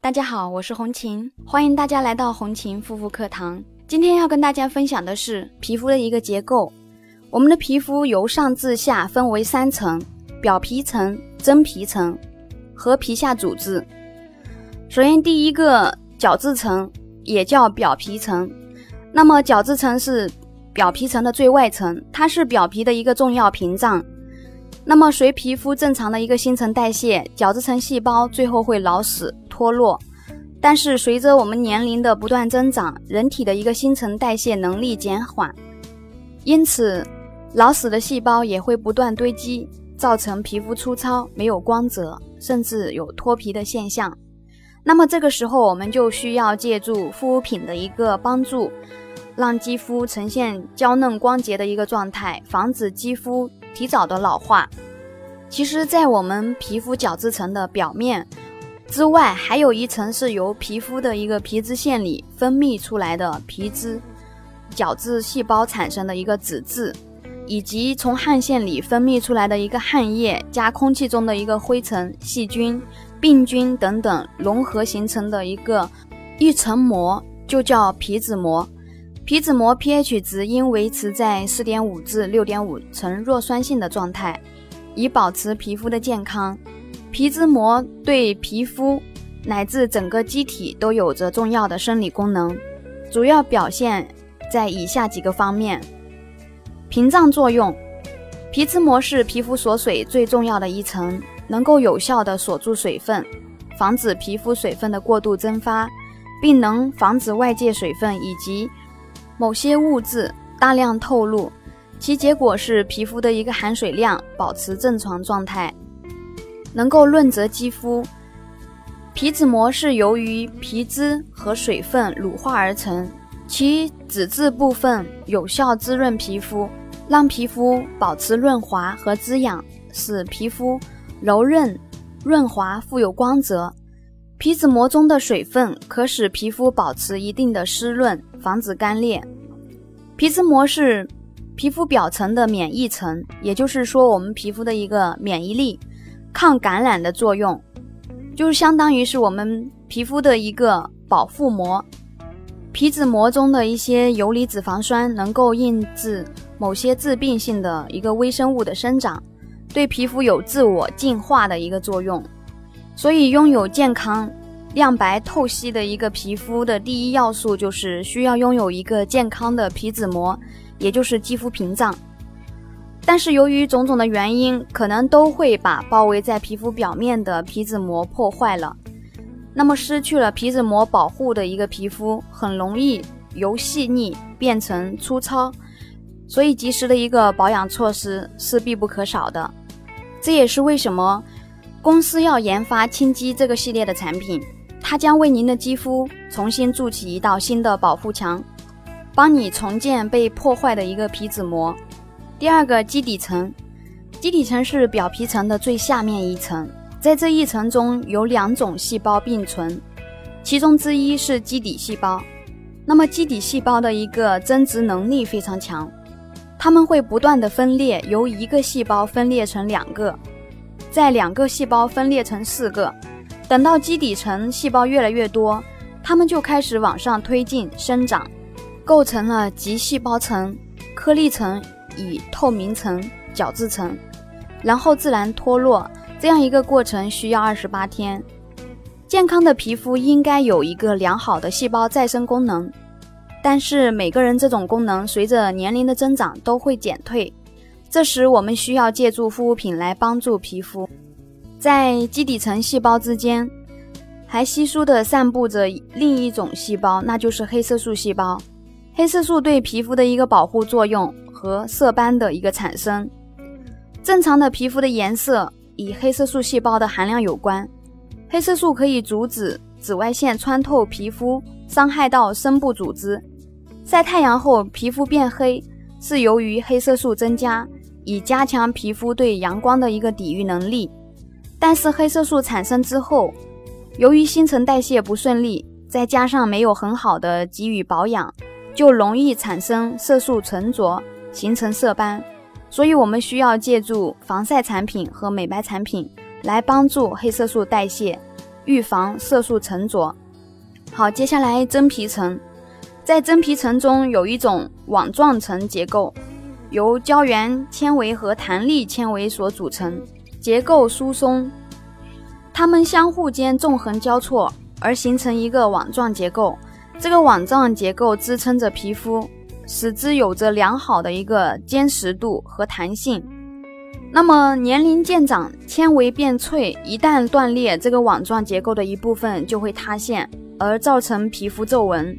大家好，我是红琴，欢迎大家来到红琴护肤课堂。今天要跟大家分享的是皮肤的一个结构。我们的皮肤由上至下分为三层：表皮层、真皮层和皮下组织。首先，第一个角质层也叫表皮层。那么，角质层是表皮层的最外层，它是表皮的一个重要屏障。那么，随皮肤正常的一个新陈代谢，角质层细胞最后会老死脱落。但是，随着我们年龄的不断增长，人体的一个新陈代谢能力减缓，因此老死的细胞也会不断堆积，造成皮肤粗糙、没有光泽，甚至有脱皮的现象。那么，这个时候我们就需要借助护肤品的一个帮助，让肌肤呈现娇嫩光洁的一个状态，防止肌肤。提早的老化，其实，在我们皮肤角质层的表面之外，还有一层是由皮肤的一个皮脂腺里分泌出来的皮脂角质细胞产生的一个脂质，以及从汗腺里分泌出来的一个汗液加空气中的一个灰尘、细菌、病菌等等融合形成的一个一层膜，就叫皮脂膜。皮脂膜 pH 值应维持在四点五至六点五呈弱酸性的状态，以保持皮肤的健康。皮脂膜对皮肤乃至整个机体都有着重要的生理功能，主要表现在以下几个方面：屏障作用。皮脂膜是皮肤锁水最重要的一层，能够有效地锁住水分，防止皮肤水分的过度蒸发，并能防止外界水分以及某些物质大量透露，其结果是皮肤的一个含水量保持正常状态，能够润泽肌肤。皮脂膜是由于皮脂和水分乳化而成，其脂质部分有效滋润皮肤，让皮肤保持润滑和滋养，使皮肤柔韧、润滑、富有光泽。皮脂膜中的水分可使皮肤保持一定的湿润，防止干裂。皮脂膜是皮肤表层的免疫层，也就是说，我们皮肤的一个免疫力、抗感染的作用，就是相当于是我们皮肤的一个保护膜。皮脂膜中的一些游离脂肪酸能够抑制某些致病性的一个微生物的生长，对皮肤有自我净化的一个作用。所以，拥有健康、亮白、透析的一个皮肤的第一要素，就是需要拥有一个健康的皮脂膜，也就是肌肤屏障。但是，由于种种的原因，可能都会把包围在皮肤表面的皮脂膜破坏了。那么，失去了皮脂膜保护的一个皮肤，很容易由细腻变成粗糙。所以，及时的一个保养措施是必不可少的。这也是为什么。公司要研发轻肌这个系列的产品，它将为您的肌肤重新筑起一道新的保护墙，帮你重建被破坏的一个皮脂膜。第二个基底层，基底层是表皮层的最下面一层，在这一层中有两种细胞并存，其中之一是基底细胞。那么基底细胞的一个增殖能力非常强，它们会不断的分裂，由一个细胞分裂成两个。在两个细胞分裂成四个，等到基底层细胞越来越多，它们就开始往上推进生长，构成了极细胞层、颗粒层以透明层、角质层，然后自然脱落。这样一个过程需要二十八天。健康的皮肤应该有一个良好的细胞再生功能，但是每个人这种功能随着年龄的增长都会减退。这时，我们需要借助护肤品来帮助皮肤。在基底层细胞之间，还稀疏地散布着另一种细胞，那就是黑色素细胞。黑色素对皮肤的一个保护作用和色斑的一个产生。正常的皮肤的颜色与黑色素细胞的含量有关。黑色素可以阻止紫外线穿透皮肤，伤害到深部组织。晒太阳后皮肤变黑，是由于黑色素增加。以加强皮肤对阳光的一个抵御能力，但是黑色素产生之后，由于新陈代谢不顺利，再加上没有很好的给予保养，就容易产生色素沉着，形成色斑。所以，我们需要借助防晒产品和美白产品来帮助黑色素代谢，预防色素沉着。好，接下来真皮层，在真皮层中有一种网状层结构，由胶原纤维和弹力纤维所组成，结构疏松，它们相互间纵横交错而形成一个网状结构。这个网状结构支撑着皮肤，使之有着良好的一个坚实度和弹性。那么年龄渐长，纤维变脆，一旦断裂，这个网状结构的一部分就会塌陷。而造成皮肤皱纹，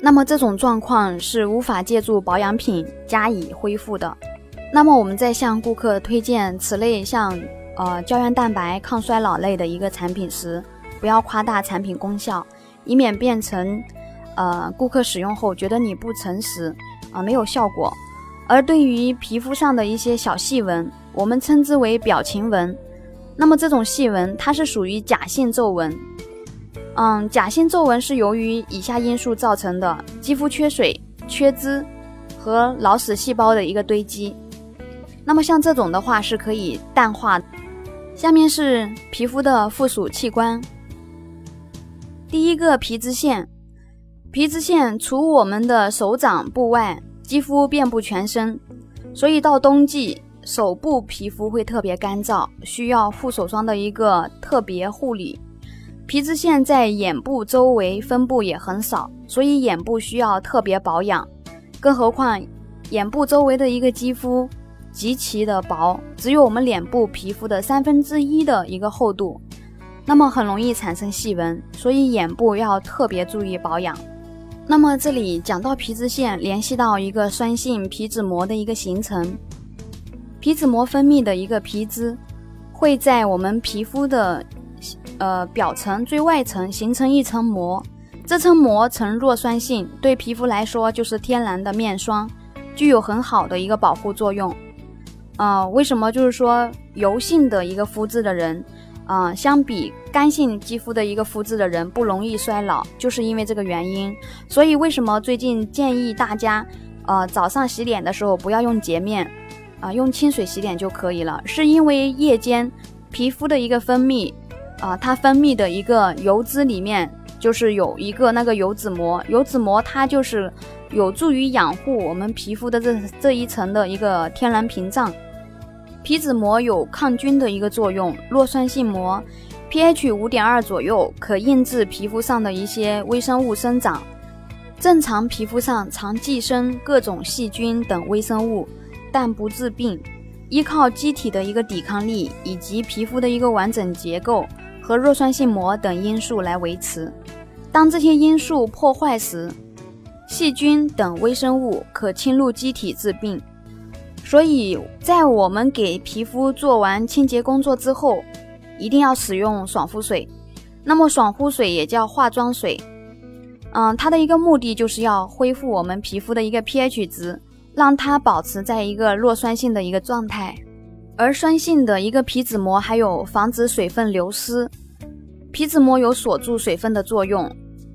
那么这种状况是无法借助保养品加以恢复的。那么我们在向顾客推荐此类像呃胶原蛋白抗衰老类的一个产品时，不要夸大产品功效，以免变成呃顾客使用后觉得你不诚实啊没有效果。而对于皮肤上的一些小细纹，我们称之为表情纹，那么这种细纹它是属于假性皱纹。嗯，假性皱纹是由于以下因素造成的：肌肤缺水、缺脂和老死细胞的一个堆积。那么像这种的话是可以淡化。下面是皮肤的附属器官。第一个皮脂腺，皮脂腺除我们的手掌部外，几乎遍布全身，所以到冬季手部皮肤会特别干燥，需要护手霜的一个特别护理。皮脂腺在眼部周围分布也很少，所以眼部需要特别保养。更何况，眼部周围的一个肌肤极其的薄，只有我们脸部皮肤的三分之一的一个厚度，那么很容易产生细纹，所以眼部要特别注意保养。那么这里讲到皮脂腺，联系到一个酸性皮脂膜的一个形成，皮脂膜分泌的一个皮脂会在我们皮肤的。呃，表层最外层形成一层膜，这层膜呈弱酸性，对皮肤来说就是天然的面霜，具有很好的一个保护作用。啊，为什么就是说油性的一个肤质的人，啊，相比干性肌肤的一个肤质的人不容易衰老，就是因为这个原因。所以为什么最近建议大家，呃，早上洗脸的时候不要用洁面，啊，用清水洗脸就可以了，是因为夜间皮肤的一个分泌。啊，它分泌的一个油脂里面就是有一个那个油脂膜，油脂膜它就是有助于养护我们皮肤的这这一层的一个天然屏障。皮脂膜有抗菌的一个作用，弱酸性膜，pH 五点二左右，可抑制皮肤上的一些微生物生长。正常皮肤上常寄生各种细菌等微生物，但不治病，依靠机体的一个抵抗力以及皮肤的一个完整结构。和弱酸性膜等因素来维持。当这些因素破坏时，细菌等微生物可侵入机体治病。所以在我们给皮肤做完清洁工作之后，一定要使用爽肤水。那么爽肤水也叫化妆水，嗯，它的一个目的就是要恢复我们皮肤的一个 pH 值，让它保持在一个弱酸性的一个状态。而酸性的一个皮脂膜还有防止水分流失，皮脂膜有锁住水分的作用，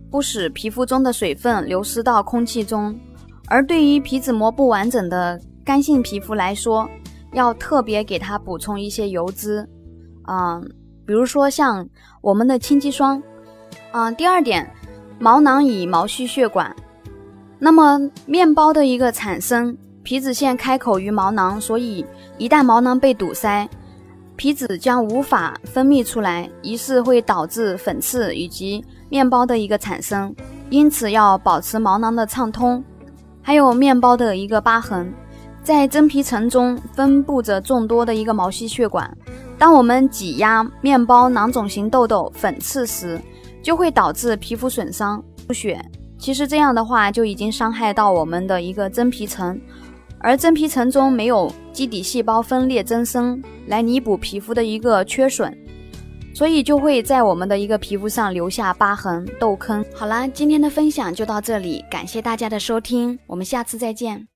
不使皮肤中的水分流失到空气中。而对于皮脂膜不完整的干性皮肤来说，要特别给它补充一些油脂，嗯，比如说像我们的清肌霜，嗯。第二点，毛囊与毛细血管，那么面包的一个产生。皮脂腺开口于毛囊，所以一旦毛囊被堵塞，皮脂将无法分泌出来，于是会导致粉刺以及面包的一个产生。因此要保持毛囊的畅通。还有面包的一个疤痕，在真皮层中分布着众多的一个毛细血管。当我们挤压面包囊肿型痘痘、粉刺时，就会导致皮肤损伤、出血。其实这样的话就已经伤害到我们的一个真皮层。而真皮层中没有基底细胞分裂增生来弥补皮肤的一个缺损，所以就会在我们的一个皮肤上留下疤痕、痘坑。好啦，今天的分享就到这里，感谢大家的收听，我们下次再见。